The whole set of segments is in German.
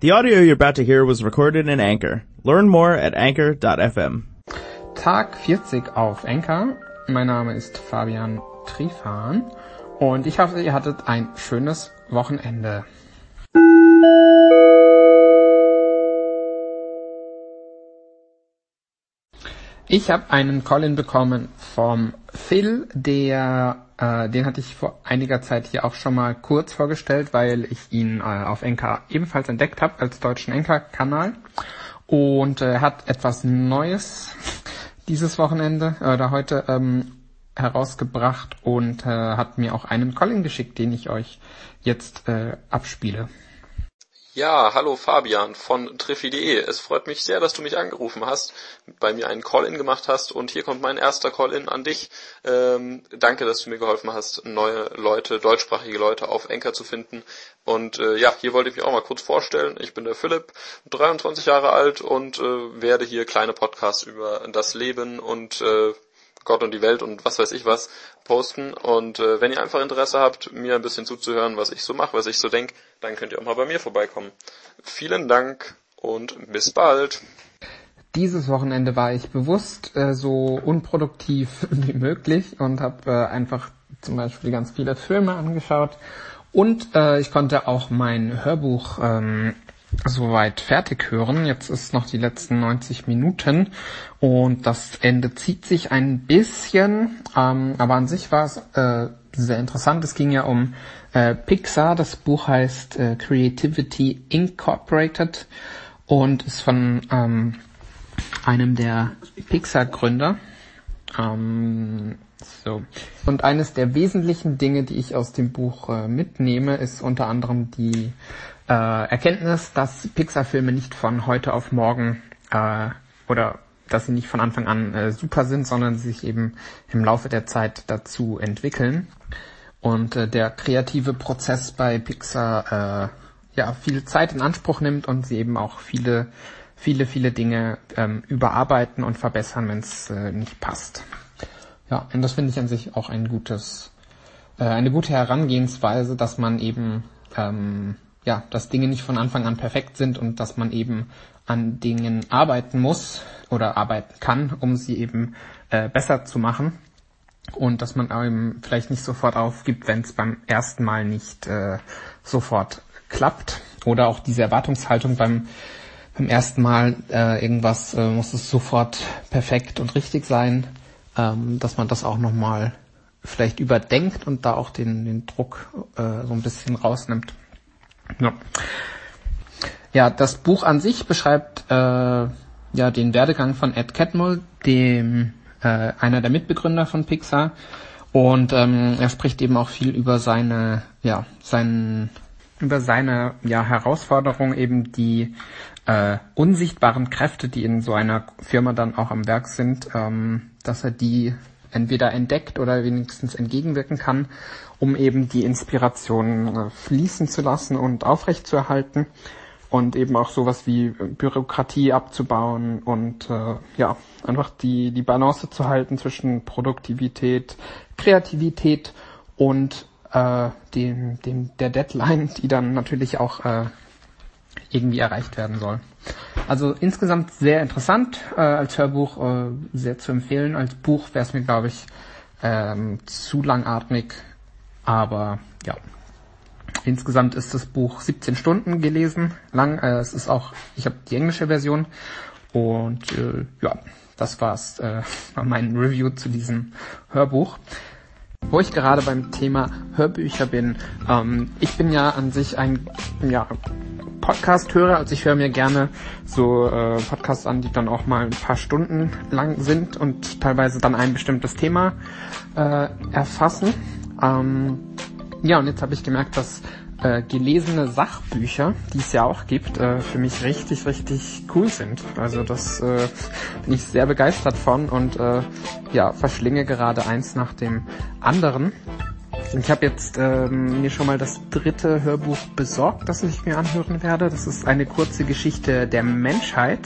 The audio you're about to hear was recorded in Anchor. Learn more at anchor.fm. Tag 40 auf Anchor. Mein Name ist Fabian Trifan und ich hoffe, ihr hattet ein schönes Wochenende. Ich habe einen Call-in bekommen vom Phil, der, äh, den hatte ich vor einiger Zeit hier auch schon mal kurz vorgestellt, weil ich ihn äh, auf Enka ebenfalls entdeckt habe als deutschen Enka-Kanal. Und äh, hat etwas Neues dieses Wochenende oder heute ähm, herausgebracht und äh, hat mir auch einen Call-in geschickt, den ich euch jetzt äh, abspiele. Ja, hallo Fabian von Triffi.de. Es freut mich sehr, dass du mich angerufen hast, bei mir einen Call-In gemacht hast und hier kommt mein erster Call-In an dich. Ähm, danke, dass du mir geholfen hast, neue Leute, deutschsprachige Leute auf Enker zu finden. Und äh, ja, hier wollte ich mich auch mal kurz vorstellen. Ich bin der Philipp, 23 Jahre alt und äh, werde hier kleine Podcasts über das Leben und äh, Gott und die Welt und was weiß ich was posten. Und äh, wenn ihr einfach Interesse habt, mir ein bisschen zuzuhören, was ich so mache, was ich so denke, dann könnt ihr auch mal bei mir vorbeikommen. Vielen Dank und bis bald. Dieses Wochenende war ich bewusst äh, so unproduktiv wie möglich und habe äh, einfach zum Beispiel ganz viele Filme angeschaut und äh, ich konnte auch mein Hörbuch ähm, soweit fertig hören. Jetzt ist noch die letzten 90 Minuten und das Ende zieht sich ein bisschen, ähm, aber an sich war es äh, sehr interessant. Es ging ja um äh, Pixar. Das Buch heißt äh, Creativity Incorporated und ist von ähm, einem der Pixar-Gründer. Ähm, so. Und eines der wesentlichen Dinge, die ich aus dem Buch äh, mitnehme, ist unter anderem die äh, Erkenntnis, dass Pixar-Filme nicht von heute auf morgen äh, oder dass sie nicht von Anfang an äh, super sind, sondern sich eben im Laufe der Zeit dazu entwickeln. Und äh, der kreative Prozess bei Pixar äh, ja viel Zeit in Anspruch nimmt und sie eben auch viele, viele, viele Dinge ähm, überarbeiten und verbessern, wenn es äh, nicht passt. Ja, und das finde ich an sich auch ein gutes, äh, eine gute Herangehensweise, dass man eben ähm, ja, dass Dinge nicht von Anfang an perfekt sind und dass man eben an Dingen arbeiten muss oder arbeiten kann, um sie eben äh, besser zu machen. Und dass man eben vielleicht nicht sofort aufgibt, wenn es beim ersten Mal nicht äh, sofort klappt. Oder auch diese Erwartungshaltung beim, beim ersten Mal äh, irgendwas äh, muss es sofort perfekt und richtig sein, ähm, dass man das auch nochmal vielleicht überdenkt und da auch den, den Druck äh, so ein bisschen rausnimmt. Ja. Ja, das Buch an sich beschreibt äh, ja den Werdegang von Ed Catmull, dem äh, einer der Mitbegründer von Pixar, und ähm, er spricht eben auch viel über seine ja seinen über seine ja Herausforderung eben die äh, unsichtbaren Kräfte, die in so einer Firma dann auch am Werk sind, ähm, dass er die entweder entdeckt oder wenigstens entgegenwirken kann, um eben die Inspiration äh, fließen zu lassen und aufrechtzuerhalten und eben auch sowas wie Bürokratie abzubauen und äh, ja, einfach die, die Balance zu halten zwischen Produktivität, Kreativität und äh, dem, dem, der Deadline, die dann natürlich auch äh, irgendwie erreicht werden soll. Also insgesamt sehr interessant, äh, als Hörbuch äh, sehr zu empfehlen. Als Buch wäre es mir, glaube ich, ähm, zu langatmig. Aber ja, insgesamt ist das Buch 17 Stunden gelesen lang. Äh, es ist auch, ich habe die englische Version und äh, ja, das war's äh, mein Review zu diesem Hörbuch. Wo ich gerade beim Thema Hörbücher bin, ähm, ich bin ja an sich ein ja, Podcast höre. Also ich höre mir gerne so äh, Podcasts an, die dann auch mal ein paar Stunden lang sind und teilweise dann ein bestimmtes Thema äh, erfassen. Ähm, ja, und jetzt habe ich gemerkt, dass äh, gelesene Sachbücher, die es ja auch gibt, äh, für mich richtig, richtig cool sind. Also das äh, bin ich sehr begeistert von und äh, ja, verschlinge gerade eins nach dem anderen. Ich habe jetzt ähm, mir schon mal das dritte Hörbuch besorgt, das ich mir anhören werde. Das ist eine kurze Geschichte der Menschheit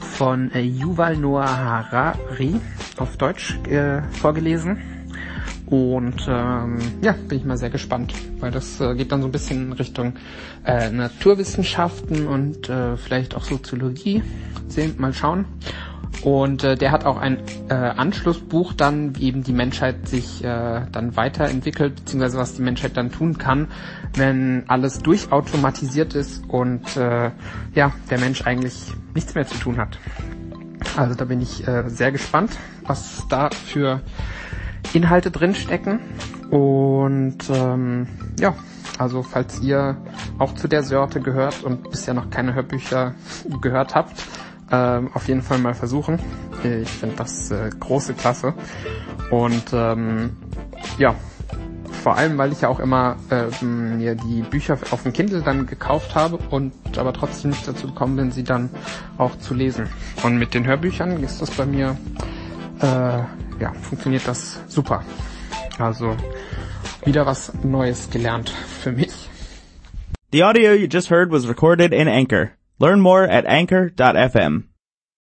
von äh, Yuval Noah Harari auf Deutsch äh, vorgelesen. Und ähm, ja, bin ich mal sehr gespannt, weil das äh, geht dann so ein bisschen in Richtung äh, Naturwissenschaften und äh, vielleicht auch Soziologie. Sehen, mal schauen. Und äh, der hat auch ein äh, Anschlussbuch dann, wie eben die Menschheit sich äh, dann weiterentwickelt, beziehungsweise was die Menschheit dann tun kann, wenn alles durchautomatisiert ist und äh, ja, der Mensch eigentlich nichts mehr zu tun hat. Also da bin ich äh, sehr gespannt, was da für Inhalte drinstecken. Und ähm, ja, also falls ihr auch zu der Sorte gehört und bisher noch keine Hörbücher gehört habt, ähm, auf jeden Fall mal versuchen. Ich finde das äh, große Klasse. Und ähm, ja, vor allem, weil ich ja auch immer äh, mir die Bücher auf dem Kindle dann gekauft habe und aber trotzdem nicht dazu gekommen bin, sie dann auch zu lesen. Und mit den Hörbüchern ist das bei mir äh, ja, funktioniert das super. Also wieder was Neues gelernt für mich. The audio you just heard was recorded in Anchor. Learn more at anchor.fm.